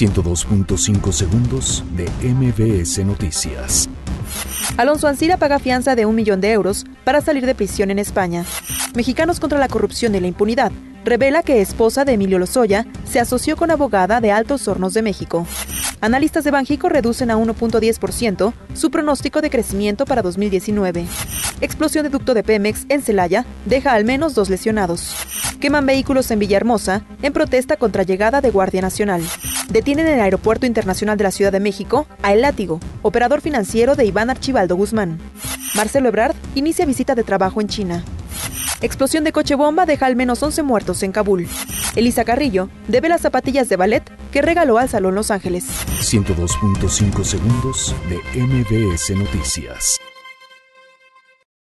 102.5 segundos de MBS Noticias. Alonso Ancira paga fianza de un millón de euros para salir de prisión en España. Mexicanos contra la corrupción y la impunidad revela que esposa de Emilio Lozoya se asoció con abogada de Altos Hornos de México. Analistas de Banjico reducen a 1.10% su pronóstico de crecimiento para 2019. Explosión de ducto de Pemex en Celaya deja al menos dos lesionados. Queman vehículos en Villahermosa en protesta contra llegada de Guardia Nacional. Detienen en el Aeropuerto Internacional de la Ciudad de México a El Látigo, operador financiero de Iván Archibaldo Guzmán. Marcelo Ebrard inicia visita de trabajo en China. Explosión de coche bomba deja al menos 11 muertos en Kabul. Elisa Carrillo debe las zapatillas de ballet que regaló al Salón Los Ángeles. 102.5 segundos de MBS Noticias.